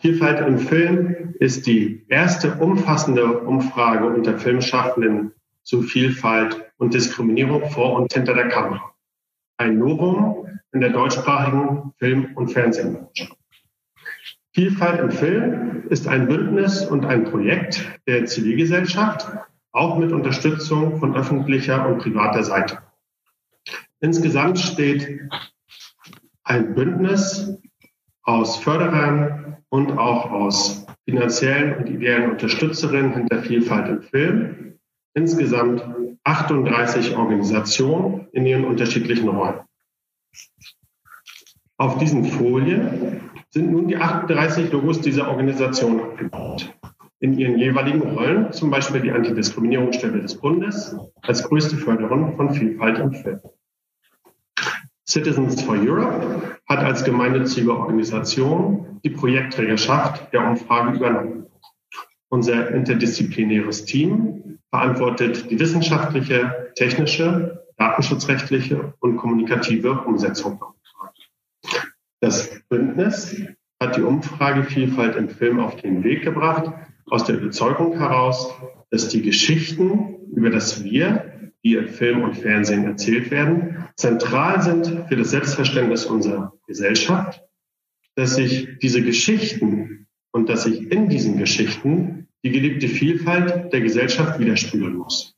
Vielfalt im Film ist die erste umfassende Umfrage unter Filmschaffenden zu Vielfalt und Diskriminierung vor und hinter der Kamera. Ein Novum in der deutschsprachigen Film- und Fernsehbranche. Vielfalt im Film ist ein Bündnis und ein Projekt der Zivilgesellschaft, auch mit Unterstützung von öffentlicher und privater Seite. Insgesamt steht ein Bündnis aus Förderern und auch aus finanziellen und ideellen Unterstützerinnen hinter Vielfalt im Film. Insgesamt 38 Organisationen in ihren unterschiedlichen Rollen. Auf diesen Folien sind nun die 38 Logos dieser Organisation abgebaut. In ihren jeweiligen Rollen, zum Beispiel die Antidiskriminierungsstelle des Bundes als größte Förderin von Vielfalt im Film. Citizens for Europe hat als gemeinnützige Organisation die Projektträgerschaft der Umfrage übernommen. Unser interdisziplinäres Team verantwortet die wissenschaftliche, technische, datenschutzrechtliche und kommunikative Umsetzung der Umfrage. Das Bündnis hat die Umfragevielfalt im Film auf den Weg gebracht, aus der Überzeugung heraus, dass die Geschichten über das Wir die in Film und Fernsehen erzählt werden, zentral sind für das Selbstverständnis unserer Gesellschaft, dass sich diese Geschichten und dass sich in diesen Geschichten die geliebte Vielfalt der Gesellschaft widerspiegeln muss.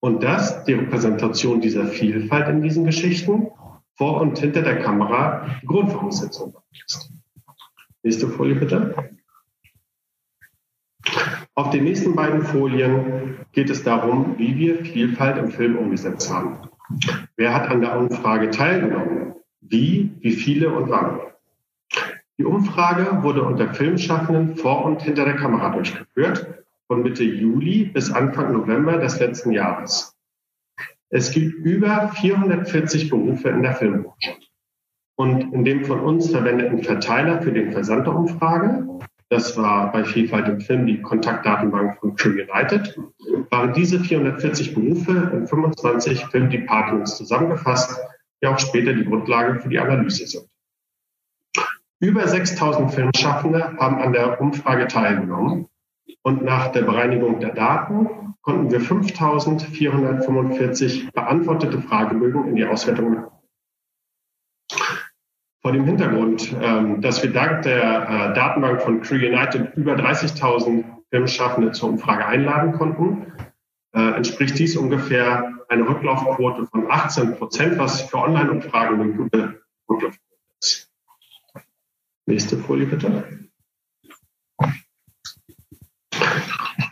Und dass die Repräsentation dieser Vielfalt in diesen Geschichten vor und hinter der Kamera die Grundvoraussetzung ist. Nächste Folie bitte. Auf den nächsten beiden Folien geht es darum, wie wir Vielfalt im Film umgesetzt haben. Wer hat an der Umfrage teilgenommen? Wie, wie viele und wann? Die Umfrage wurde unter Filmschaffenden vor und hinter der Kamera durchgeführt, von Mitte Juli bis Anfang November des letzten Jahres. Es gibt über 440 Berufe in der Filmbranche. Und in dem von uns verwendeten Verteiler für den Versand der Umfrage das war bei Vielfalt im Film die Kontaktdatenbank von Crew United, waren diese 440 Berufe in 25 Filmdepartments zusammengefasst, die auch später die Grundlage für die Analyse sind. Über 6000 Filmschaffende haben an der Umfrage teilgenommen und nach der Bereinigung der Daten konnten wir 5445 beantwortete Fragebögen in die Auswertung vor dem Hintergrund, ähm, dass wir dank der äh, Datenbank von Crew United über 30.000 Filmschaffende zur Umfrage einladen konnten, äh, entspricht dies ungefähr eine Rücklaufquote von 18 Prozent, was für Online-Umfragen eine gute Rücklaufquote ist. Nächste Folie bitte.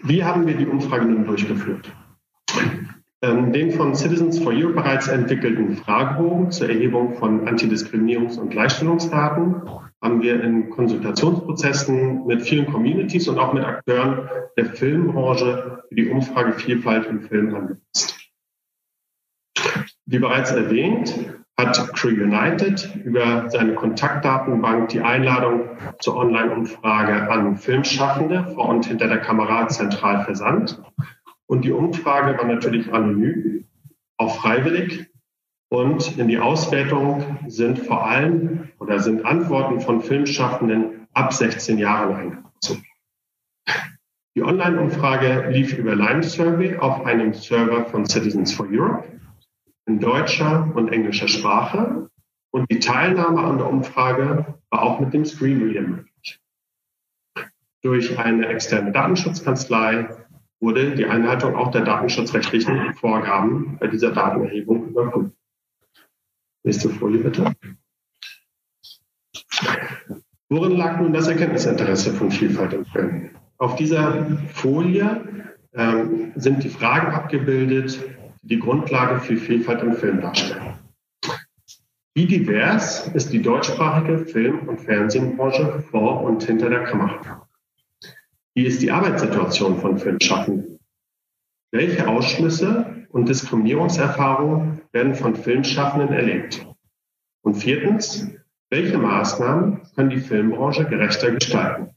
Wie haben wir die Umfrage nun durchgeführt? Ähm, den von Citizens for Europe bereits entwickelten Fragebogen zur Erhebung von Antidiskriminierungs- und Gleichstellungsdaten haben wir in Konsultationsprozessen mit vielen Communities und auch mit Akteuren der Filmbranche für die Umfrage Vielfalt im Film angepasst. Wie bereits erwähnt, hat Crew United über seine Kontaktdatenbank die Einladung zur Online-Umfrage an Filmschaffende vor und hinter der Kamera zentral versandt und die Umfrage war natürlich anonym, auch freiwillig. Und in die Auswertung sind vor allem oder sind Antworten von Filmschaffenden ab 16 Jahren eingezogen. Die Online-Umfrage lief über Lime Survey auf einem Server von Citizens for Europe in deutscher und englischer Sprache. Und die Teilnahme an der Umfrage war auch mit dem Screenreader möglich. Durch eine externe Datenschutzkanzlei wurde die Einhaltung auch der datenschutzrechtlichen Vorgaben bei dieser Datenerhebung überprüft. Nächste Folie bitte. Worin lag nun das Erkenntnisinteresse von Vielfalt im Film? Auf dieser Folie ähm, sind die Fragen abgebildet, die die Grundlage für Vielfalt im Film darstellen. Wie divers ist die deutschsprachige Film- und Fernsehbranche vor und hinter der Kamera? Wie ist die Arbeitssituation von Filmschaffenden? Welche Ausschlüsse und Diskriminierungserfahrungen werden von Filmschaffenden erlebt? Und viertens, welche Maßnahmen können die Filmbranche gerechter gestalten?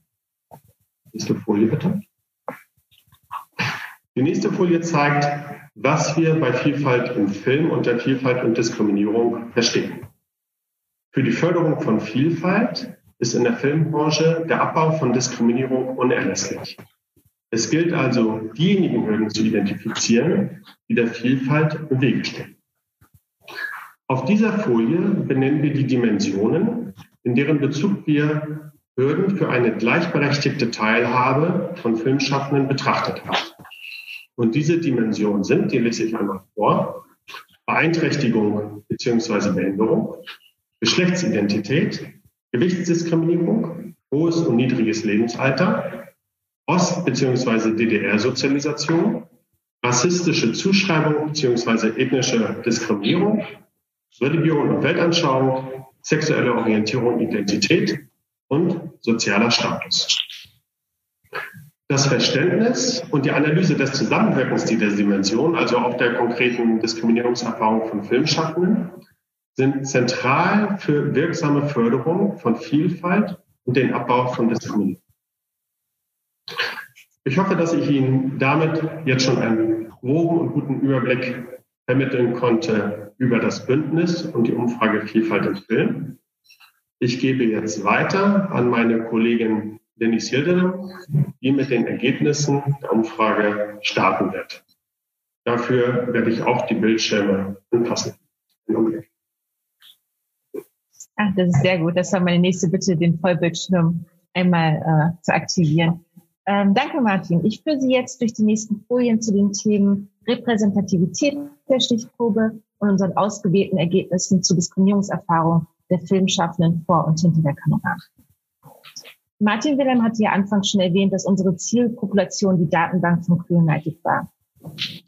Nächste Folie bitte. Die nächste Folie zeigt, was wir bei Vielfalt im Film unter Vielfalt und Diskriminierung verstehen. Für die Förderung von Vielfalt ist in der Filmbranche der Abbau von Diskriminierung unerlässlich. Es gilt also, diejenigen Hürden zu identifizieren, die der Vielfalt im Wege stehen. Auf dieser Folie benennen wir die Dimensionen, in deren Bezug wir Hürden für eine gleichberechtigte Teilhabe von Filmschaffenden betrachtet haben. Und diese Dimensionen sind, die lese ich einmal vor, Beeinträchtigung bzw. Behinderung, Geschlechtsidentität, Gewichtsdiskriminierung, hohes und niedriges Lebensalter, Ost- bzw. DDR-Sozialisation, rassistische Zuschreibung bzw. ethnische Diskriminierung, Religion und Weltanschauung, sexuelle Orientierung, Identität und sozialer Status. Das Verständnis und die Analyse des Zusammenwirkens dieser Dimension, also auch der konkreten Diskriminierungserfahrung von Filmschaffenden, sind zentral für wirksame Förderung von Vielfalt und den Abbau von Diskriminierung. Ich hoffe, dass ich Ihnen damit jetzt schon einen groben und guten Überblick vermitteln konnte über das Bündnis und die Umfrage Vielfalt im Film. Ich gebe jetzt weiter an meine Kollegin Denise Hildener, die mit den Ergebnissen der Umfrage starten wird. Dafür werde ich auch die Bildschirme anpassen. Ach, das ist sehr gut. Das war meine nächste Bitte, den Vollbildschirm einmal äh, zu aktivieren. Ähm, danke, Martin. Ich führe Sie jetzt durch die nächsten Folien zu den Themen Repräsentativität der Stichprobe und unseren ausgewählten Ergebnissen zur Diskriminierungserfahrung der Filmschaffenden vor und hinter der Kamera. Martin Wilhelm hatte ja anfangs schon erwähnt, dass unsere Zielpopulation die Datenbank von Crew United war.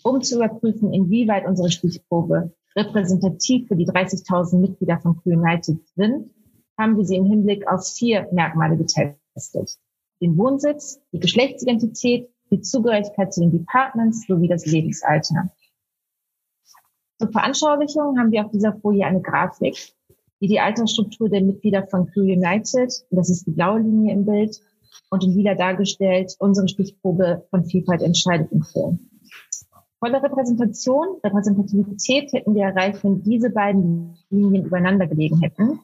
Um zu überprüfen, inwieweit unsere Stichprobe repräsentativ für die 30.000 Mitglieder von Crew United sind, haben wir sie im Hinblick auf vier Merkmale getestet den Wohnsitz, die Geschlechtsidentität, die Zugehörigkeit zu den Departments sowie das Lebensalter. Zur Veranschaulichung haben wir auf dieser Folie eine Grafik, die die Altersstruktur der Mitglieder von Crew United, das ist die blaue Linie im Bild, und in lila dargestellt unsere Stichprobe von Vielfalt entscheidet Film. Volle Repräsentation, Repräsentativität hätten wir erreicht, wenn diese beiden Linien übereinander gelegen hätten.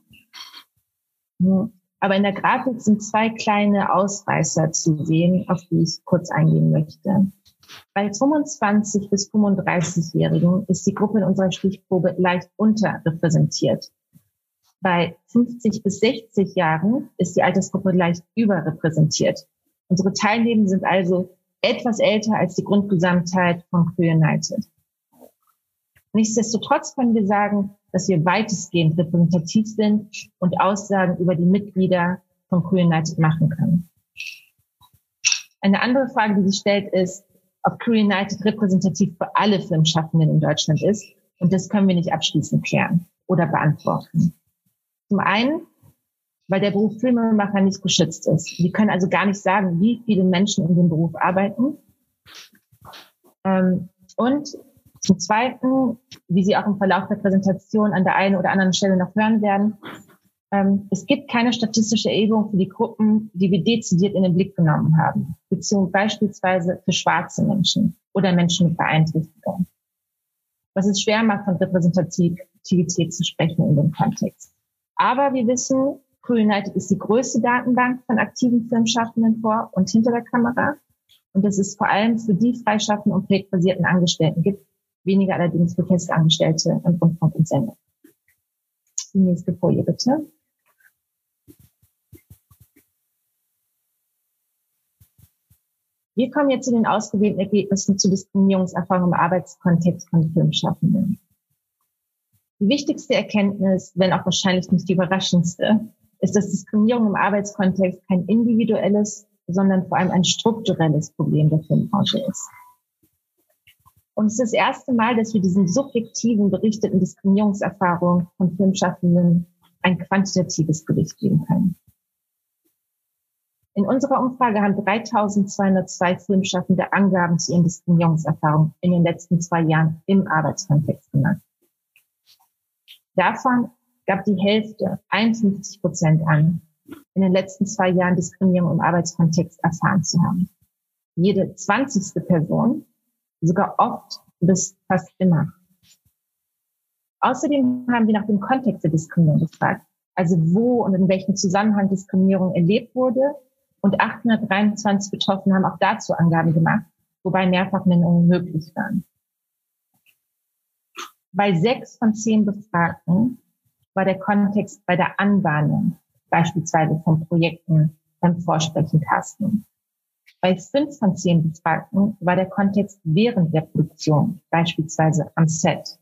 Aber in der Grafik sind zwei kleine Ausreißer zu sehen, auf die ich kurz eingehen möchte. Bei 25 bis 35-Jährigen ist die Gruppe in unserer Stichprobe leicht unterrepräsentiert. Bei 50 bis 60 Jahren ist die Altersgruppe leicht überrepräsentiert. Unsere Teilnehmer sind also etwas älter als die Grundgesamtheit von Queer United. Nichtsdestotrotz können wir sagen, dass wir weitestgehend repräsentativ sind und Aussagen über die Mitglieder von Queer United machen können. Eine andere Frage, die sich stellt, ist, ob Queer United repräsentativ für alle Filmschaffenden in Deutschland ist. Und das können wir nicht abschließend klären oder beantworten. Zum einen, weil der Beruf Filmemacher nicht geschützt ist. Wir können also gar nicht sagen, wie viele Menschen in dem Beruf arbeiten. Ähm, und zum Zweiten, wie Sie auch im Verlauf der Präsentation an der einen oder anderen Stelle noch hören werden, ähm, es gibt keine statistische Erhebung für die Gruppen, die wir dezidiert in den Blick genommen haben, beziehungsweise beispielsweise für schwarze Menschen oder Menschen mit Beeinträchtigung. Was es schwer macht, von Repräsentativität zu sprechen in dem Kontext. Aber wir wissen, United ist die größte Datenbank von aktiven Filmschaffenden vor und hinter der Kamera und dass es vor allem für die freischaffenden und projektbasierten Angestellten gibt, weniger allerdings für Festangestellte im Rundfunk und Sendung. Die nächste Folie bitte. Wir kommen jetzt zu den ausgewählten Ergebnissen zu Diskriminierungserfahrungen im Arbeitskontext von Filmschaffenden. Die wichtigste Erkenntnis, wenn auch wahrscheinlich nicht die überraschendste, ist, dass Diskriminierung im Arbeitskontext kein individuelles, sondern vor allem ein strukturelles Problem der Filmbranche ist. Und es ist das erste Mal, dass wir diesen subjektiven berichteten Diskriminierungserfahrungen von Filmschaffenden ein quantitatives Gewicht geben können. In unserer Umfrage haben 3202 Filmschaffende Angaben zu ihren Diskriminierungserfahrungen in den letzten zwei Jahren im Arbeitskontext gemacht. Davon gab die Hälfte, 51 Prozent an, in den letzten zwei Jahren Diskriminierung im Arbeitskontext erfahren zu haben. Jede zwanzigste Person sogar oft bis fast immer. Außerdem haben wir nach dem Kontext der Diskriminierung gefragt. also wo und in welchem Zusammenhang Diskriminierung erlebt wurde. Und 823 Betroffene haben auch dazu Angaben gemacht, wobei Mehrfachnennungen möglich waren. Bei sechs von zehn Befragten war der Kontext bei der Anbahnung, beispielsweise von Projekten beim Vorsprechen Casten. Bei fünf von zehn Befragten war der Kontext während der Produktion, beispielsweise am Set.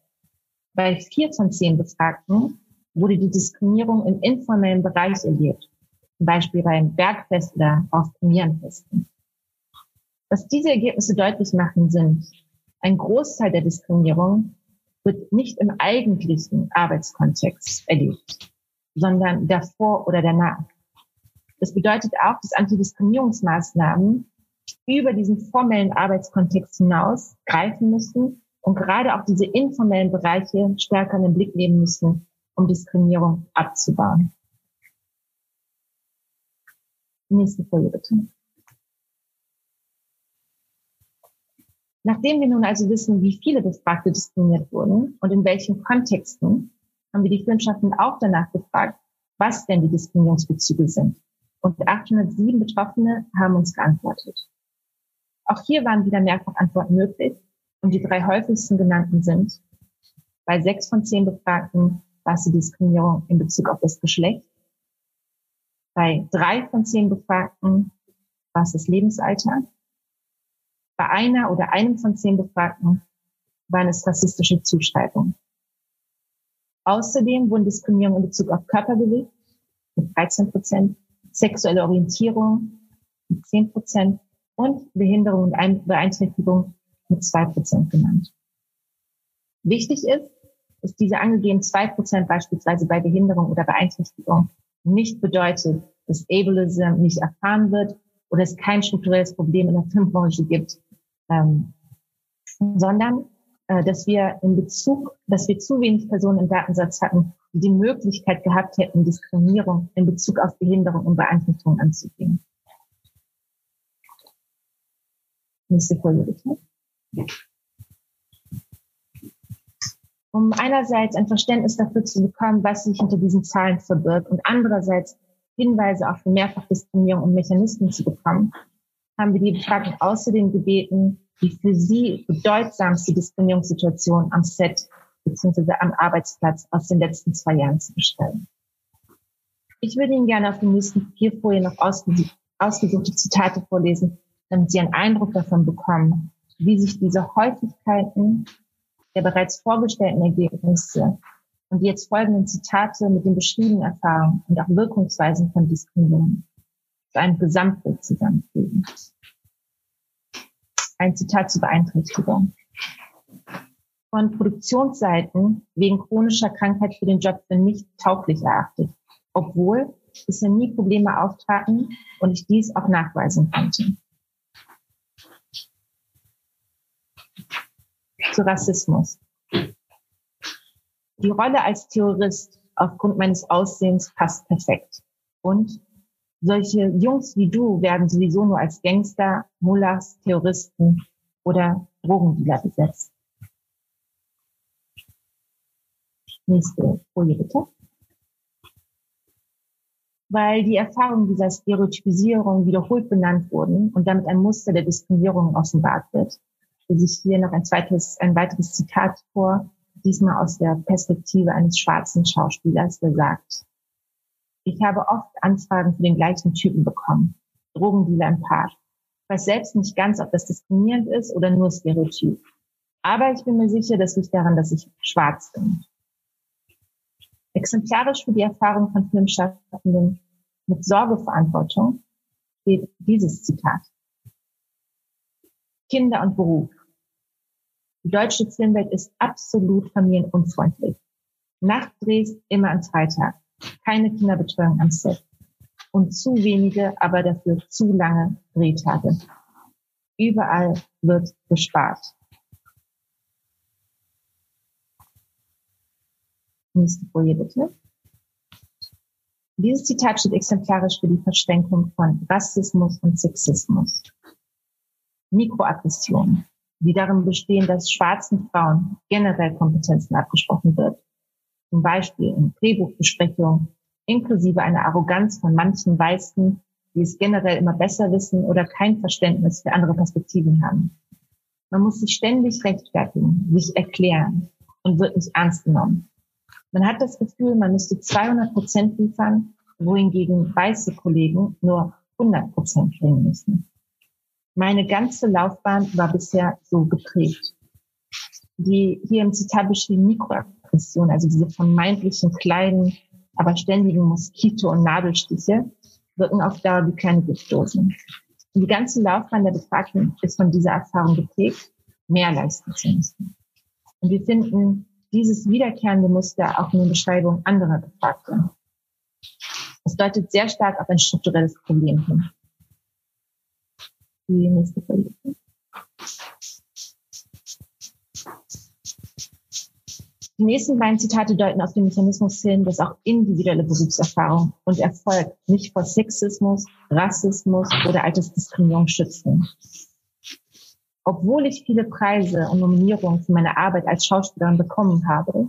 Bei vier von zehn Befragten wurde die Diskriminierung im informellen Bereich erlebt, zum Beispiel beim Bergfest oder auf Premierenfesten. Was diese Ergebnisse deutlich machen, sind, ein Großteil der Diskriminierung wird nicht im eigentlichen Arbeitskontext erlebt, sondern davor oder danach. Das bedeutet auch, dass Antidiskriminierungsmaßnahmen über diesen formellen Arbeitskontext hinaus greifen müssen und gerade auch diese informellen Bereiche stärker in den Blick nehmen müssen, um Diskriminierung abzubauen. Nächste Folie bitte. Nachdem wir nun also wissen, wie viele Befragte diskriminiert wurden und in welchen Kontexten, haben wir die Filmschaften auch danach gefragt, was denn die Diskriminierungsbezüge sind. Und 807 Betroffene haben uns geantwortet. Auch hier waren wieder mehrfach Antworten möglich und die drei häufigsten genannten sind bei sechs von zehn Befragten war es die Diskriminierung in Bezug auf das Geschlecht. Bei drei von zehn Befragten war es das Lebensalter. Bei einer oder einem von zehn Befragten waren es rassistische Zuschreibungen. Außerdem wurden Diskriminierungen in Bezug auf Körpergewicht mit 13 Prozent, sexuelle Orientierung mit 10 Prozent und Behinderung und Beeinträchtigung mit 2 Prozent genannt. Wichtig ist, dass diese angegebenen 2 Prozent beispielsweise bei Behinderung oder Beeinträchtigung nicht bedeutet, dass Ableism nicht erfahren wird oder es kein strukturelles Problem in der Filmbranche gibt, ähm, sondern äh, dass wir in Bezug, dass wir zu wenig Personen im Datensatz hatten, die die Möglichkeit gehabt hätten, Diskriminierung in Bezug auf Behinderung und Beeinträchtigung anzugehen. Nächste Folie bitte. Um einerseits ein Verständnis dafür zu bekommen, was sich hinter diesen Zahlen verbirgt und andererseits Hinweise auf Mehrfachdiskriminierung und Mechanismen zu bekommen, haben wir die Befragten außerdem gebeten, die für sie bedeutsamste Diskriminierungssituation am Set bzw. am Arbeitsplatz aus den letzten zwei Jahren zu beschreiben. Ich würde Ihnen gerne auf den nächsten vier Folien noch ausgesuchte Zitate vorlesen, damit Sie einen Eindruck davon bekommen, wie sich diese Häufigkeiten der bereits vorgestellten Ergebnisse und die jetzt folgenden Zitate mit den beschriebenen Erfahrungen und auch Wirkungsweisen von Diskriminierung einem Gesamtbild zusammenfügen. Ein Zitat zur Beeinträchtigung. Von Produktionsseiten wegen chronischer Krankheit für den Job für nicht tauglich erachtet, obwohl bisher nie Probleme auftraten und ich dies auch nachweisen konnte. zu Rassismus. Die Rolle als Terrorist aufgrund meines Aussehens passt perfekt. Und solche Jungs wie du werden sowieso nur als Gangster, Mullahs, Terroristen oder Drogendealer besetzt. Nächste Folie bitte. Weil die Erfahrungen dieser Stereotypisierung wiederholt benannt wurden und damit ein Muster der Diskriminierung offenbart wird, lese ich hier noch ein zweites, ein weiteres Zitat vor, diesmal aus der Perspektive eines schwarzen Schauspielers, der sagt, ich habe oft Anfragen für den gleichen Typen bekommen. Drogendealer im Park. Ich weiß selbst nicht ganz, ob das diskriminierend ist oder nur Stereotyp. Aber ich bin mir sicher, das liegt daran, dass ich schwarz bin. Exemplarisch für die Erfahrung von Filmschaffenden mit Sorgeverantwortung steht dieses Zitat. Kinder und Beruf. Die deutsche Filmwelt ist absolut familienunfreundlich. Nachtdrehs immer an Freitag. Keine Kinderbetreuung am Set. Und zu wenige, aber dafür zu lange Drehtage. Überall wird gespart. Nächste Folie bitte. Dieses Zitat steht exemplarisch für die Verschränkung von Rassismus und Sexismus. Mikroaggressionen, die darin bestehen, dass schwarzen Frauen generell Kompetenzen abgesprochen wird. Zum Beispiel in Drehbuchbesprechungen inklusive einer Arroganz von manchen Weißen, die es generell immer besser wissen oder kein Verständnis für andere Perspektiven haben. Man muss sich ständig rechtfertigen, sich erklären und wird nicht ernst genommen. Man hat das Gefühl, man müsste 200 Prozent liefern, wohingegen weiße Kollegen nur 100 Prozent bringen müssen. Meine ganze Laufbahn war bisher so geprägt. Die hier im Zitat beschriebene Mikroaggression, also diese vermeintlichen kleinen, aber ständigen Moskito- und Nadelstiche, wirken auf Dauer wie kleine Giftdosen. Die ganze Laufbahn der Befragten ist von dieser Erfahrung geprägt, mehr leisten zu müssen. Und wir finden dieses wiederkehrende Muster auch in den Beschreibungen anderer Befragter. Es deutet sehr stark auf ein strukturelles Problem hin. Die nächste Folie. Die nächsten beiden Zitate deuten auf den Mechanismus hin, dass auch individuelle Berufserfahrung und Erfolg nicht vor Sexismus, Rassismus oder Altersdiskriminierung schützen. Obwohl ich viele Preise und Nominierungen für meine Arbeit als Schauspielerin bekommen habe,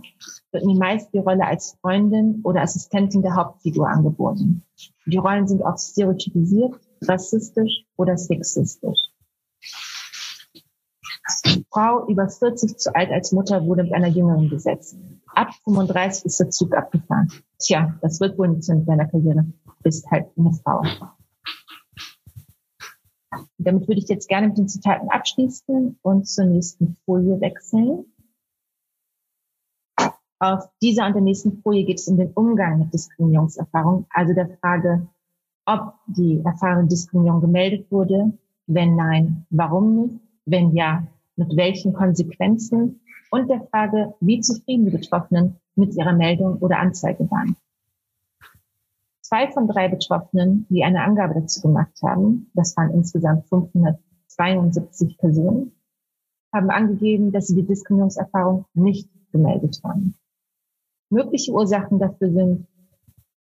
wird mir meist die Rolle als Freundin oder Assistentin der Hauptfigur angeboten. Die Rollen sind oft stereotypisiert, rassistisch oder sexistisch. Frau über 40 zu alt als Mutter wurde mit einer Jüngeren gesetzt. Ab 35 ist der Zug abgefahren. Tja, das wird wohl nichts mit deiner Karriere. Bist halt eine Frau. Damit würde ich jetzt gerne mit den Zitaten abschließen und zur nächsten Folie wechseln. Auf dieser und der nächsten Folie geht es um den Umgang mit Diskriminierungserfahrung, also der Frage, ob die erfahrene Diskriminierung gemeldet wurde, wenn nein, warum nicht, wenn ja, mit welchen Konsequenzen und der Frage, wie zufrieden die Betroffenen mit ihrer Meldung oder Anzeige waren. Zwei von drei Betroffenen, die eine Angabe dazu gemacht haben, das waren insgesamt 572 Personen, haben angegeben, dass sie die Diskriminierungserfahrung nicht gemeldet haben. Mögliche Ursachen dafür sind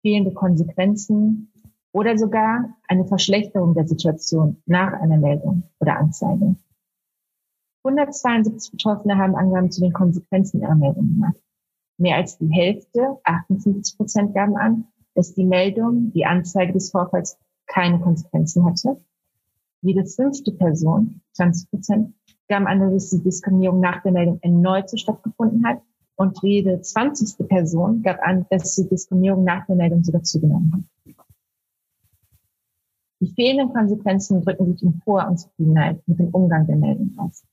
fehlende Konsequenzen oder sogar eine Verschlechterung der Situation nach einer Meldung oder Anzeige. 172 Betroffene haben Angaben zu den Konsequenzen ihrer Meldung gemacht. Mehr als die Hälfte, 58 Prozent, gaben an, dass die Meldung, die Anzeige des Vorfalls keine Konsequenzen hatte. Jede fünfte Person, 20 Prozent, gaben an, dass die Diskriminierung nach der Meldung erneut stattgefunden hat. Und jede zwanzigste Person gab an, dass die Diskriminierung nach der Meldung sogar zugenommen hat. Die fehlenden Konsequenzen drücken sich in hoher Unzufriedenheit mit dem Umgang der Meldung aus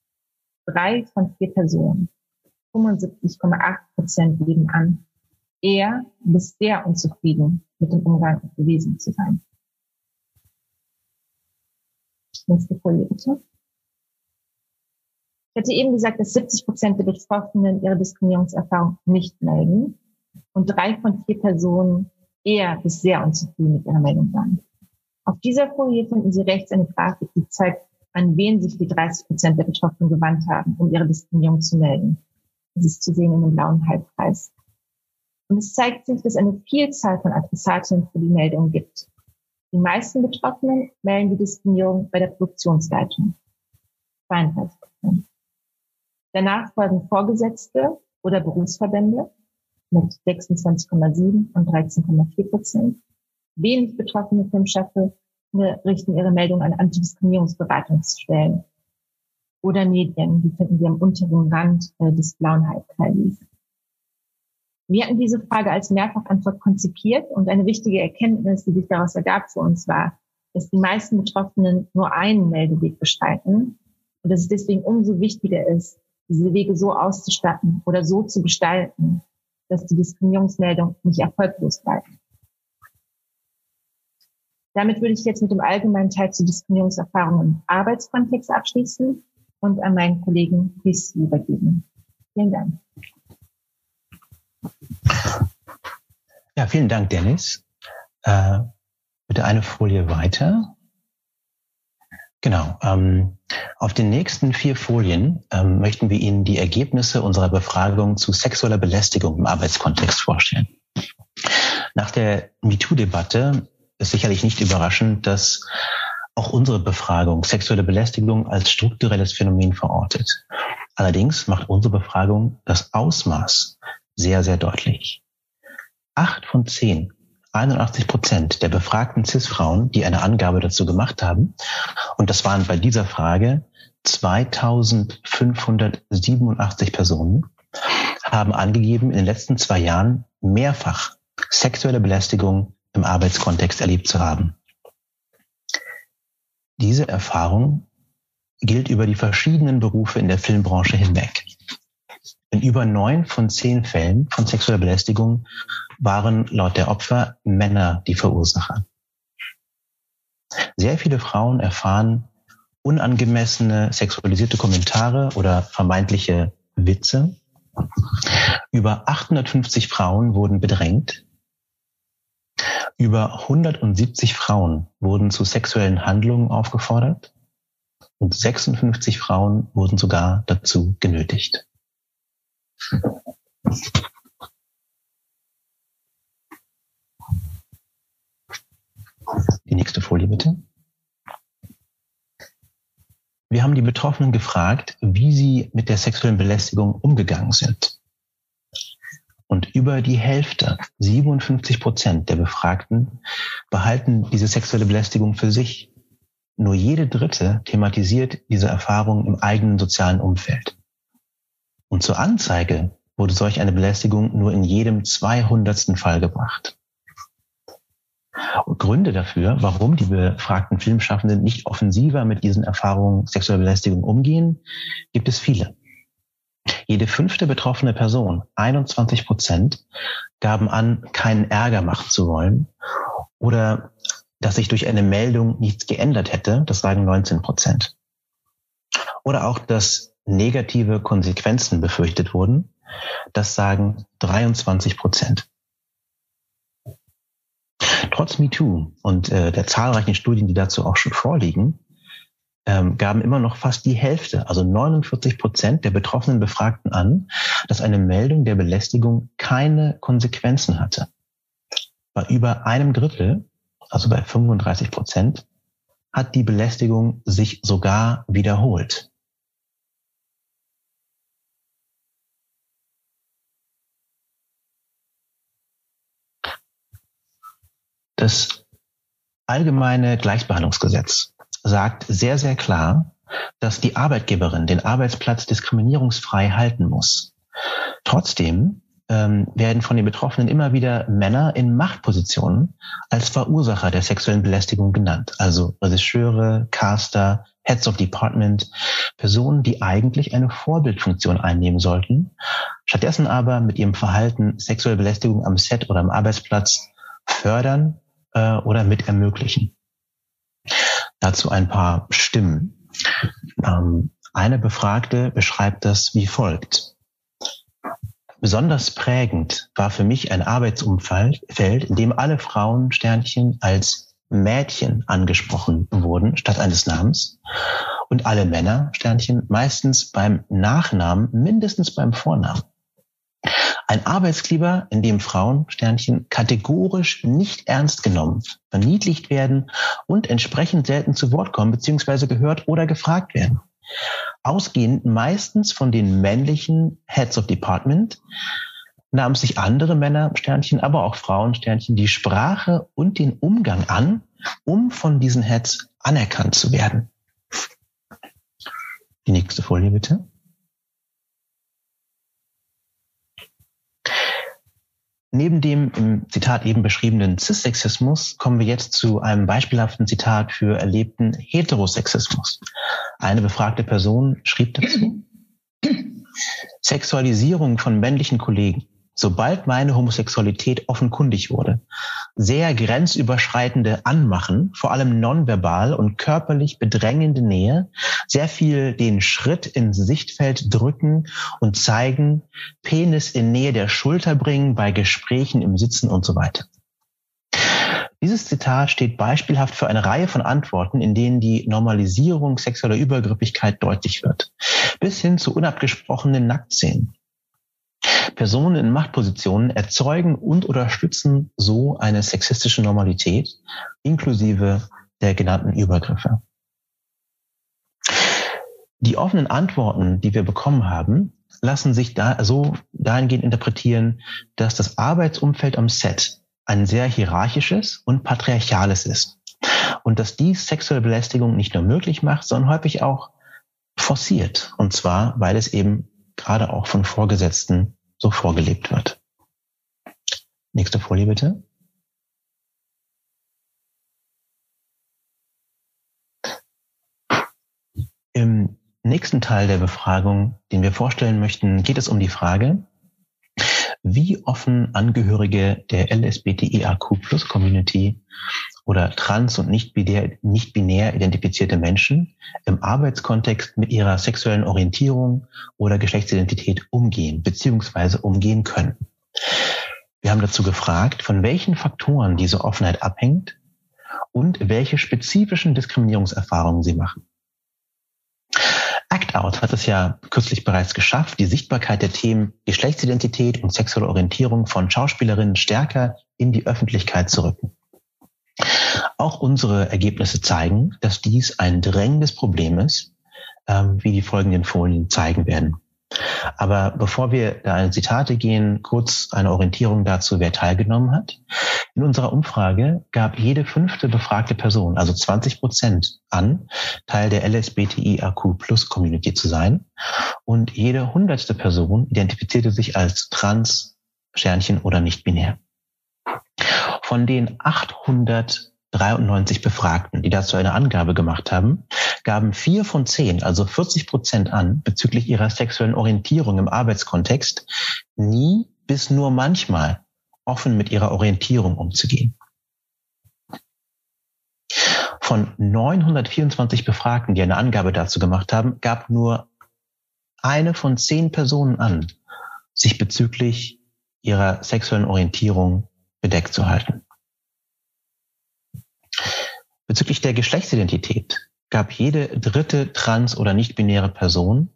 drei von vier Personen, 75,8 Prozent geben an, er bis sehr unzufrieden mit dem Umgang gewesen zu sein. Nächste Folie bitte. Ich hatte eben gesagt, dass 70 Prozent der Betroffenen ihre Diskriminierungserfahrung nicht melden und drei von vier Personen eher bis sehr unzufrieden mit ihrer Meldung waren. Auf dieser Folie finden Sie rechts eine Grafik, die zeigt, an wen sich die 30 Prozent der Betroffenen gewandt haben, um ihre Diskriminierung zu melden. Das ist zu sehen in dem blauen Halbkreis. Und es zeigt sich, dass eine Vielzahl von Adressatinnen für die Meldung gibt. Die meisten Betroffenen melden die Diskriminierung bei der Produktionsleitung. 32 Prozent. Danach folgen Vorgesetzte oder Berufsverbände mit 26,7 und 13,4 Prozent. Wenig betroffene Filmschaffe richten ihre Meldung an Antidiskriminierungsberatungsstellen oder Medien. Die finden wir am unteren Rand äh, des blauen Halbkreises. Wir hatten diese Frage als Mehrfachantwort konzipiert und eine wichtige Erkenntnis, die sich daraus ergab für uns war, dass die meisten Betroffenen nur einen Meldeweg beschreiten und dass es deswegen umso wichtiger ist, diese Wege so auszustatten oder so zu gestalten, dass die Diskriminierungsmeldung nicht erfolglos bleibt. Damit würde ich jetzt mit dem allgemeinen Teil zu Diskriminierungserfahrungen im Arbeitskontext abschließen und an meinen Kollegen Chris übergeben. Vielen Dank. Ja, vielen Dank, Dennis. Äh, bitte eine Folie weiter. Genau. Ähm, auf den nächsten vier Folien ähm, möchten wir Ihnen die Ergebnisse unserer Befragung zu sexueller Belästigung im Arbeitskontext vorstellen. Nach der MeToo-Debatte ist sicherlich nicht überraschend, dass auch unsere Befragung sexuelle Belästigung als strukturelles Phänomen verortet. Allerdings macht unsere Befragung das Ausmaß sehr, sehr deutlich. Acht von zehn 81 Prozent der befragten CIS-Frauen, die eine Angabe dazu gemacht haben, und das waren bei dieser Frage 2587 Personen, haben angegeben, in den letzten zwei Jahren mehrfach sexuelle Belästigung im Arbeitskontext erlebt zu haben. Diese Erfahrung gilt über die verschiedenen Berufe in der Filmbranche hinweg. In über neun von zehn Fällen von sexueller Belästigung waren laut der Opfer Männer die Verursacher. Sehr viele Frauen erfahren unangemessene sexualisierte Kommentare oder vermeintliche Witze. Über 850 Frauen wurden bedrängt. Über 170 Frauen wurden zu sexuellen Handlungen aufgefordert und 56 Frauen wurden sogar dazu genötigt. Die nächste Folie bitte. Wir haben die Betroffenen gefragt, wie sie mit der sexuellen Belästigung umgegangen sind. Und über die Hälfte, 57 Prozent der Befragten, behalten diese sexuelle Belästigung für sich. Nur jede dritte thematisiert diese Erfahrung im eigenen sozialen Umfeld. Und zur Anzeige wurde solch eine Belästigung nur in jedem zweihundertsten Fall gebracht. Gründe dafür, warum die befragten Filmschaffenden nicht offensiver mit diesen Erfahrungen sexueller Belästigung umgehen, gibt es viele. Jede fünfte betroffene Person, 21 Prozent, gaben an, keinen Ärger machen zu wollen oder dass sich durch eine Meldung nichts geändert hätte, das sagen 19 Prozent. Oder auch, dass negative Konsequenzen befürchtet wurden. Das sagen 23 Prozent. Trotz MeToo und äh, der zahlreichen Studien, die dazu auch schon vorliegen, ähm, gaben immer noch fast die Hälfte, also 49 Prozent der betroffenen Befragten an, dass eine Meldung der Belästigung keine Konsequenzen hatte. Bei über einem Drittel, also bei 35 Prozent, hat die Belästigung sich sogar wiederholt. Das allgemeine Gleichbehandlungsgesetz sagt sehr, sehr klar, dass die Arbeitgeberin den Arbeitsplatz diskriminierungsfrei halten muss. Trotzdem ähm, werden von den Betroffenen immer wieder Männer in Machtpositionen als Verursacher der sexuellen Belästigung genannt. Also Regisseure, Caster, Heads of Department, Personen, die eigentlich eine Vorbildfunktion einnehmen sollten, stattdessen aber mit ihrem Verhalten sexuelle Belästigung am Set oder am Arbeitsplatz fördern äh, oder mit ermöglichen. Dazu ein paar Stimmen. Ähm, eine Befragte beschreibt das wie folgt. Besonders prägend war für mich ein Arbeitsumfeld, in dem alle Frauen Sternchen als Mädchen angesprochen wurden statt eines Namens und alle Männer Sternchen meistens beim Nachnamen, mindestens beim Vornamen. Ein Arbeitsklima, in dem Frauen, Sternchen, kategorisch nicht ernst genommen, verniedlicht werden und entsprechend selten zu Wort kommen bzw. gehört oder gefragt werden. Ausgehend meistens von den männlichen Heads of Department nahmen sich andere Männer, Sternchen, aber auch Frauen, Sternchen, die Sprache und den Umgang an, um von diesen Heads anerkannt zu werden. Die nächste Folie bitte. Neben dem im Zitat eben beschriebenen Cissexismus kommen wir jetzt zu einem beispielhaften Zitat für erlebten Heterosexismus. Eine befragte Person schrieb dazu, Sexualisierung von männlichen Kollegen sobald meine Homosexualität offenkundig wurde. Sehr grenzüberschreitende Anmachen, vor allem nonverbal und körperlich bedrängende Nähe, sehr viel den Schritt ins Sichtfeld drücken und zeigen, Penis in Nähe der Schulter bringen bei Gesprächen im Sitzen und so weiter. Dieses Zitat steht beispielhaft für eine Reihe von Antworten, in denen die Normalisierung sexueller Übergriffigkeit deutlich wird, bis hin zu unabgesprochenen Nacktszenen. Personen in Machtpositionen erzeugen und unterstützen so eine sexistische Normalität inklusive der genannten Übergriffe. Die offenen Antworten, die wir bekommen haben, lassen sich da so dahingehend interpretieren, dass das Arbeitsumfeld am Set ein sehr hierarchisches und patriarchales ist. Und dass dies sexuelle Belästigung nicht nur möglich macht, sondern häufig auch forciert. Und zwar, weil es eben gerade auch von Vorgesetzten so vorgelebt wird. Nächste Folie bitte. Im nächsten Teil der Befragung, den wir vorstellen möchten, geht es um die Frage, wie offen Angehörige der LSBTIAQ Plus Community oder trans- und nicht binär, nicht binär identifizierte Menschen im Arbeitskontext mit ihrer sexuellen Orientierung oder Geschlechtsidentität umgehen bzw. umgehen können. Wir haben dazu gefragt, von welchen Faktoren diese Offenheit abhängt und welche spezifischen Diskriminierungserfahrungen sie machen. Act Out hat es ja kürzlich bereits geschafft, die Sichtbarkeit der Themen Geschlechtsidentität und sexuelle Orientierung von Schauspielerinnen stärker in die Öffentlichkeit zu rücken. Auch unsere Ergebnisse zeigen, dass dies ein drängendes Problem ist, ähm, wie die folgenden Folien zeigen werden. Aber bevor wir da in Zitate gehen, kurz eine Orientierung dazu, wer teilgenommen hat. In unserer Umfrage gab jede fünfte befragte Person, also 20 Prozent, an, Teil der LSBTIAQ Plus Community zu sein. Und jede hundertste Person identifizierte sich als trans, Sternchen oder nicht binär. Von den 893 Befragten, die dazu eine Angabe gemacht haben, gaben vier von zehn, also 40 Prozent an, bezüglich ihrer sexuellen Orientierung im Arbeitskontext, nie bis nur manchmal offen mit ihrer Orientierung umzugehen. Von 924 Befragten, die eine Angabe dazu gemacht haben, gab nur eine von zehn Personen an, sich bezüglich ihrer sexuellen Orientierung bedeckt zu halten. Bezüglich der Geschlechtsidentität gab jede dritte trans- oder nicht-binäre Person,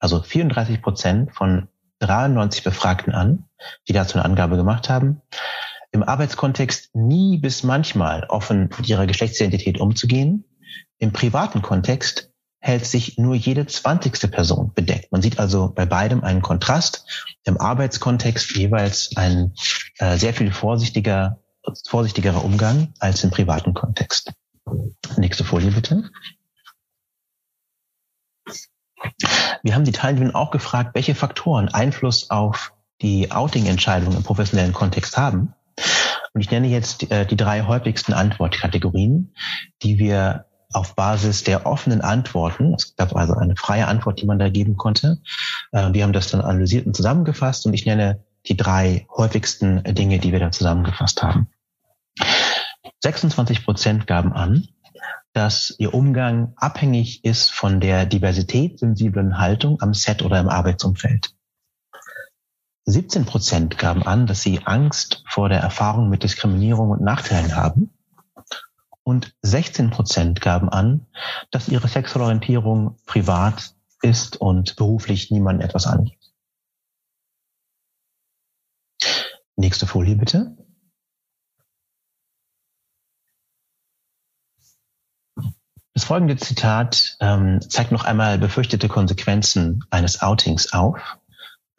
also 34 Prozent von 93 Befragten an, die dazu eine Angabe gemacht haben, im Arbeitskontext nie bis manchmal offen mit ihrer Geschlechtsidentität umzugehen. Im privaten Kontext hält sich nur jede zwanzigste Person bedeckt. Man sieht also bei beidem einen Kontrast. Im Arbeitskontext jeweils ein äh, sehr viel vorsichtiger, vorsichtigerer Umgang als im privaten Kontext. Nächste Folie bitte. Wir haben die Teilnehmer auch gefragt, welche Faktoren Einfluss auf die Outing-Entscheidung im professionellen Kontext haben. Und ich nenne jetzt äh, die drei häufigsten Antwortkategorien, die wir auf Basis der offenen Antworten, es gab also eine freie Antwort, die man da geben konnte. Äh, wir haben das dann analysiert und zusammengefasst und ich nenne die drei häufigsten Dinge, die wir da zusammengefasst haben. 26 Prozent gaben an, dass ihr Umgang abhängig ist von der diversitätssensiblen Haltung am Set oder im Arbeitsumfeld. 17 Prozent gaben an, dass sie Angst vor der Erfahrung mit Diskriminierung und Nachteilen haben. Und 16 Prozent gaben an, dass ihre sexuelle Orientierung privat ist und beruflich niemandem etwas angeht. Nächste Folie bitte. Das folgende Zitat ähm, zeigt noch einmal befürchtete Konsequenzen eines Outings auf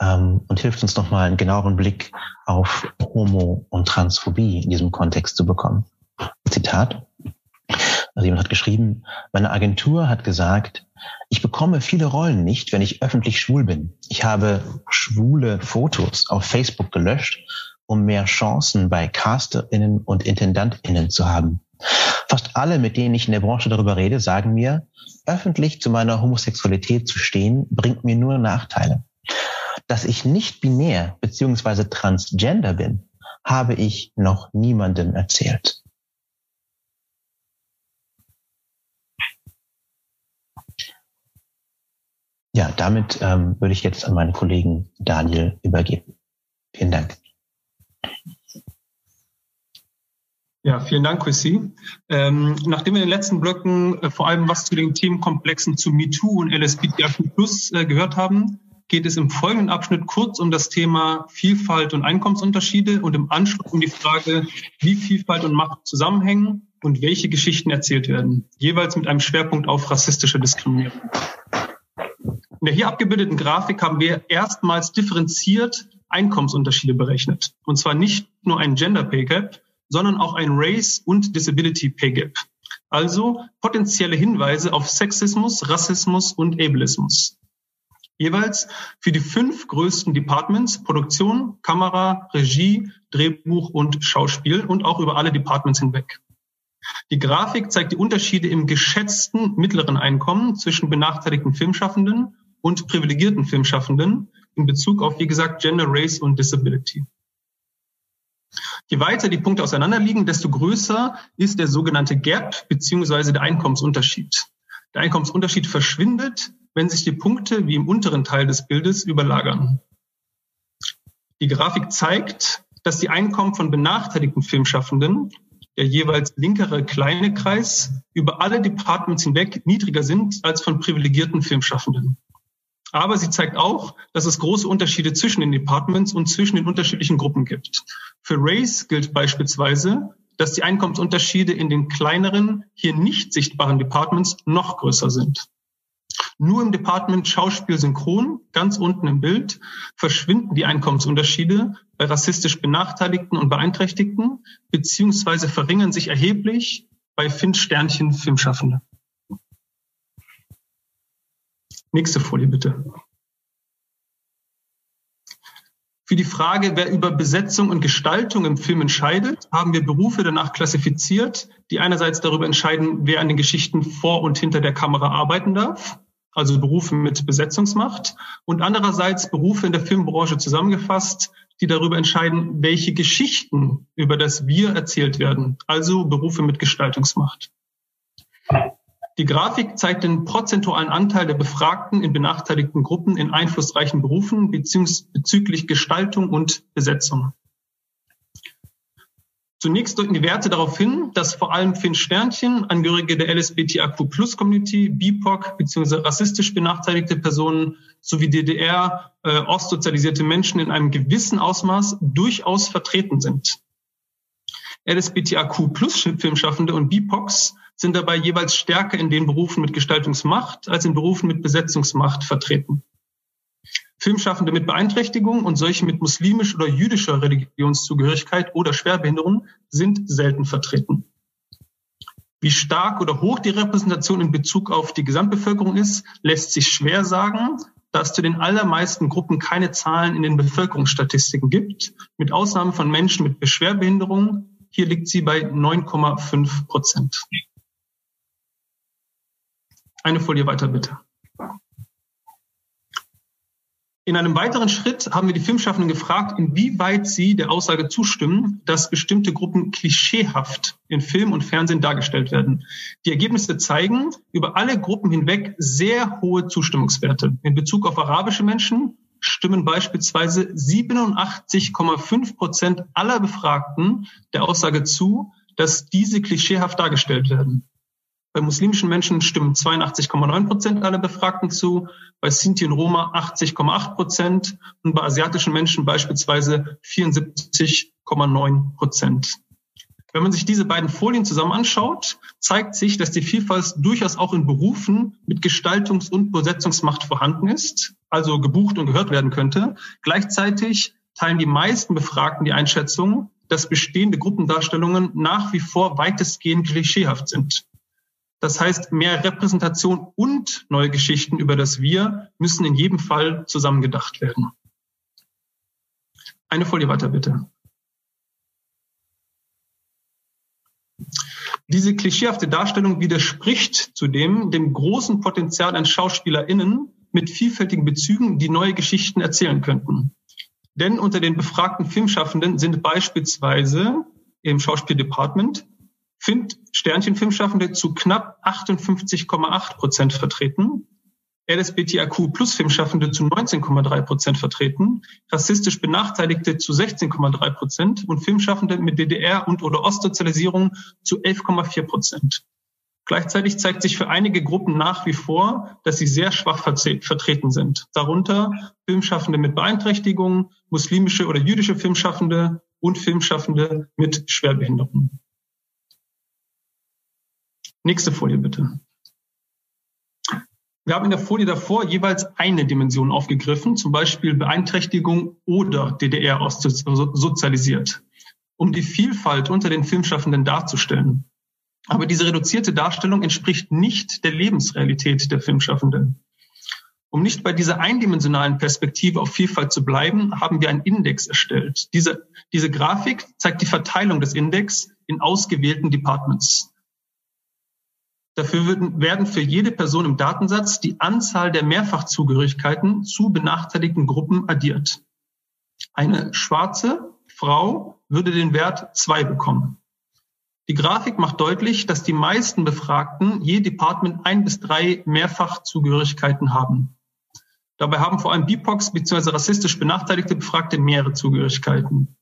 ähm, und hilft uns nochmal einen genaueren Blick auf Homo- und Transphobie in diesem Kontext zu bekommen. Zitat. Also jemand hat geschrieben, meine Agentur hat gesagt, ich bekomme viele Rollen nicht, wenn ich öffentlich schwul bin. Ich habe schwule Fotos auf Facebook gelöscht, um mehr Chancen bei CasterInnen und IntendantInnen zu haben. Fast alle, mit denen ich in der Branche darüber rede, sagen mir, öffentlich zu meiner Homosexualität zu stehen, bringt mir nur Nachteile. Dass ich nicht binär bzw. transgender bin, habe ich noch niemandem erzählt. Ja, damit ähm, würde ich jetzt an meinen Kollegen Daniel übergeben. Vielen Dank. Ja, vielen Dank, Chrissy. Ähm, nachdem wir in den letzten Blöcken äh, vor allem was zu den Themenkomplexen zu MeToo und LSBTQ Plus äh, gehört haben, geht es im folgenden Abschnitt kurz um das Thema Vielfalt und Einkommensunterschiede und im Anschluss um die Frage, wie Vielfalt und Macht zusammenhängen und welche Geschichten erzählt werden, jeweils mit einem Schwerpunkt auf rassistische Diskriminierung. In der hier abgebildeten Grafik haben wir erstmals differenziert Einkommensunterschiede berechnet. Und zwar nicht nur ein Gender Pay Gap, sondern auch ein Race und Disability Pay Gap. Also potenzielle Hinweise auf Sexismus, Rassismus und Ableismus. Jeweils für die fünf größten Departments Produktion, Kamera, Regie, Drehbuch und Schauspiel und auch über alle Departments hinweg. Die Grafik zeigt die Unterschiede im geschätzten mittleren Einkommen zwischen benachteiligten Filmschaffenden und privilegierten Filmschaffenden in Bezug auf, wie gesagt, Gender, Race und Disability. Je weiter die Punkte auseinanderliegen, desto größer ist der sogenannte Gap beziehungsweise der Einkommensunterschied. Der Einkommensunterschied verschwindet, wenn sich die Punkte wie im unteren Teil des Bildes überlagern. Die Grafik zeigt, dass die Einkommen von benachteiligten Filmschaffenden, der jeweils linkere kleine Kreis, über alle Departments hinweg niedriger sind als von privilegierten Filmschaffenden. Aber sie zeigt auch, dass es große Unterschiede zwischen den Departments und zwischen den unterschiedlichen Gruppen gibt. Für Race gilt beispielsweise, dass die Einkommensunterschiede in den kleineren, hier nicht sichtbaren Departments noch größer sind. Nur im Department Schauspiel Synchron, ganz unten im Bild, verschwinden die Einkommensunterschiede bei rassistisch Benachteiligten und Beeinträchtigten, beziehungsweise verringern sich erheblich bei Finn-Sternchen Filmschaffende. Nächste Folie bitte. Für die Frage, wer über Besetzung und Gestaltung im Film entscheidet, haben wir Berufe danach klassifiziert, die einerseits darüber entscheiden, wer an den Geschichten vor und hinter der Kamera arbeiten darf, also Berufe mit Besetzungsmacht, und andererseits Berufe in der Filmbranche zusammengefasst, die darüber entscheiden, welche Geschichten über das Wir erzählt werden, also Berufe mit Gestaltungsmacht. Die Grafik zeigt den prozentualen Anteil der Befragten in benachteiligten Gruppen in einflussreichen Berufen bezüglich Gestaltung und Besetzung. Zunächst deuten die Werte darauf hin, dass vor allem Finn Sternchen, Angehörige der LSBTIQ Plus Community, BIPOC bzw. rassistisch benachteiligte Personen sowie DDR äh, ostsozialisierte Menschen in einem gewissen Ausmaß durchaus vertreten sind. LSBTIQ Plus Filmschaffende und BIPOCs sind dabei jeweils stärker in den Berufen mit Gestaltungsmacht als in Berufen mit Besetzungsmacht vertreten. Filmschaffende mit Beeinträchtigung und solche mit muslimisch oder jüdischer Religionszugehörigkeit oder Schwerbehinderung sind selten vertreten. Wie stark oder hoch die Repräsentation in Bezug auf die Gesamtbevölkerung ist, lässt sich schwer sagen, da es zu den allermeisten Gruppen keine Zahlen in den Bevölkerungsstatistiken gibt, mit Ausnahme von Menschen mit Beschwerbehinderung. Hier liegt sie bei 9,5 Prozent. Eine Folie weiter bitte. In einem weiteren Schritt haben wir die Filmschaffenden gefragt, inwieweit sie der Aussage zustimmen, dass bestimmte Gruppen klischeehaft in Film und Fernsehen dargestellt werden. Die Ergebnisse zeigen über alle Gruppen hinweg sehr hohe Zustimmungswerte. In Bezug auf arabische Menschen stimmen beispielsweise 87,5 Prozent aller Befragten der Aussage zu, dass diese klischeehaft dargestellt werden. Bei muslimischen Menschen stimmen 82,9 Prozent aller Befragten zu, bei Sinti und Roma 80,8 Prozent und bei asiatischen Menschen beispielsweise 74,9 Prozent. Wenn man sich diese beiden Folien zusammen anschaut, zeigt sich, dass die Vielfalt durchaus auch in Berufen mit Gestaltungs- und Besetzungsmacht vorhanden ist, also gebucht und gehört werden könnte. Gleichzeitig teilen die meisten Befragten die Einschätzung, dass bestehende Gruppendarstellungen nach wie vor weitestgehend klischeehaft sind. Das heißt, mehr Repräsentation und neue Geschichten über das Wir müssen in jedem Fall zusammengedacht werden. Eine Folie weiter, bitte. Diese klischeehafte Darstellung widerspricht zudem dem großen Potenzial an SchauspielerInnen mit vielfältigen Bezügen, die neue Geschichten erzählen könnten. Denn unter den befragten Filmschaffenden sind beispielsweise im Schauspieldepartement Find Sternchen-Filmschaffende zu knapp 58,8 Prozent vertreten, LSBTIQ plus Filmschaffende zu 19,3 Prozent vertreten, rassistisch Benachteiligte zu 16,3 Prozent und Filmschaffende mit DDR und oder Ostsozialisierung zu 11,4 Prozent. Gleichzeitig zeigt sich für einige Gruppen nach wie vor, dass sie sehr schwach vertreten sind. Darunter Filmschaffende mit Beeinträchtigungen, muslimische oder jüdische Filmschaffende und Filmschaffende mit Schwerbehinderungen. Nächste Folie bitte. Wir haben in der Folie davor jeweils eine Dimension aufgegriffen, zum Beispiel Beeinträchtigung oder DDR aussozialisiert, um die Vielfalt unter den Filmschaffenden darzustellen. Aber diese reduzierte Darstellung entspricht nicht der Lebensrealität der Filmschaffenden. Um nicht bei dieser eindimensionalen Perspektive auf Vielfalt zu bleiben, haben wir einen Index erstellt. Diese, diese Grafik zeigt die Verteilung des Index in ausgewählten Departments. Dafür werden für jede Person im Datensatz die Anzahl der Mehrfachzugehörigkeiten zu benachteiligten Gruppen addiert. Eine schwarze Frau würde den Wert zwei bekommen. Die Grafik macht deutlich, dass die meisten Befragten je Department ein bis drei Mehrfachzugehörigkeiten haben. Dabei haben vor allem BIPOX bzw. rassistisch benachteiligte Befragte mehrere Zugehörigkeiten.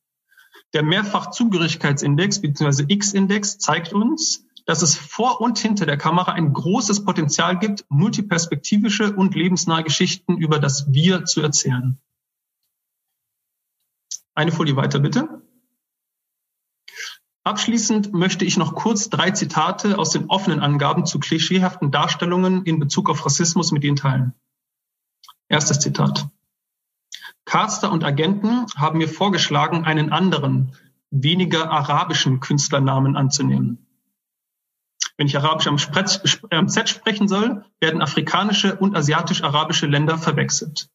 Der Mehrfachzugehörigkeitsindex bzw. X-Index zeigt uns, dass es vor und hinter der Kamera ein großes Potenzial gibt, multiperspektivische und lebensnahe Geschichten über das Wir zu erzählen. Eine Folie weiter, bitte. Abschließend möchte ich noch kurz drei Zitate aus den offenen Angaben zu klischeehaften Darstellungen in Bezug auf Rassismus mit Ihnen teilen. Erstes Zitat. Caster und Agenten haben mir vorgeschlagen, einen anderen, weniger arabischen Künstlernamen anzunehmen. Wenn ich Arabisch am, am Set sprechen soll, werden afrikanische und asiatisch-arabische Länder verwechselt.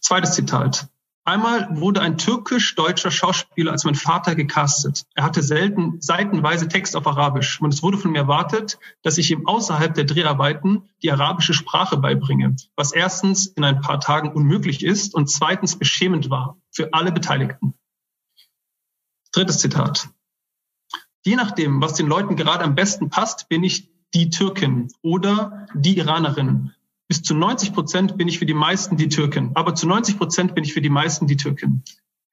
Zweites Zitat. Einmal wurde ein türkisch-deutscher Schauspieler als mein Vater gecastet. Er hatte selten seitenweise Text auf Arabisch und es wurde von mir erwartet, dass ich ihm außerhalb der Dreharbeiten die arabische Sprache beibringe, was erstens in ein paar Tagen unmöglich ist und zweitens beschämend war für alle Beteiligten. Drittes Zitat. Je nachdem, was den Leuten gerade am besten passt, bin ich die Türkin oder die Iranerin bis zu 90 Prozent bin ich für die meisten die Türken. Aber zu 90 Prozent bin ich für die meisten die Türken.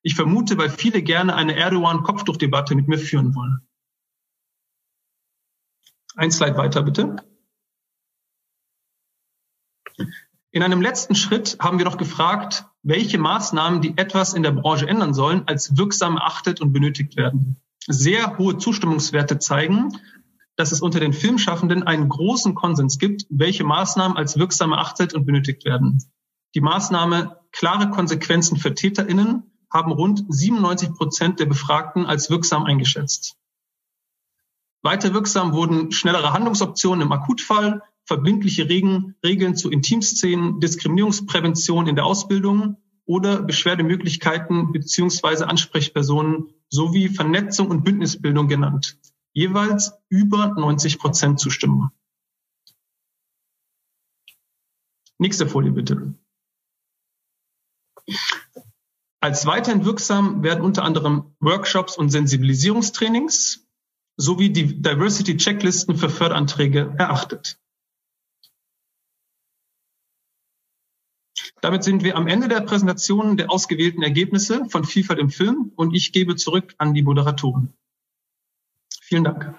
Ich vermute, weil viele gerne eine Erdogan-Kopftuchdebatte mit mir führen wollen. Ein Slide weiter, bitte. In einem letzten Schritt haben wir noch gefragt, welche Maßnahmen, die etwas in der Branche ändern sollen, als wirksam erachtet und benötigt werden. Sehr hohe Zustimmungswerte zeigen, dass es unter den Filmschaffenden einen großen Konsens gibt, welche Maßnahmen als wirksam erachtet und benötigt werden. Die Maßnahme klare Konsequenzen für TäterInnen haben rund 97 Prozent der Befragten als wirksam eingeschätzt. Weiter wirksam wurden schnellere Handlungsoptionen im Akutfall, verbindliche Regeln, Regeln zu Intimszenen, Diskriminierungsprävention in der Ausbildung oder Beschwerdemöglichkeiten beziehungsweise Ansprechpersonen sowie Vernetzung und Bündnisbildung genannt jeweils über 90 Prozent Zustimmung. Nächste Folie bitte. Als weiterhin wirksam werden unter anderem Workshops und Sensibilisierungstrainings sowie die Diversity-Checklisten für Förderanträge erachtet. Damit sind wir am Ende der Präsentation der ausgewählten Ergebnisse von Vielfalt im Film und ich gebe zurück an die Moderatoren. Vielen Dank.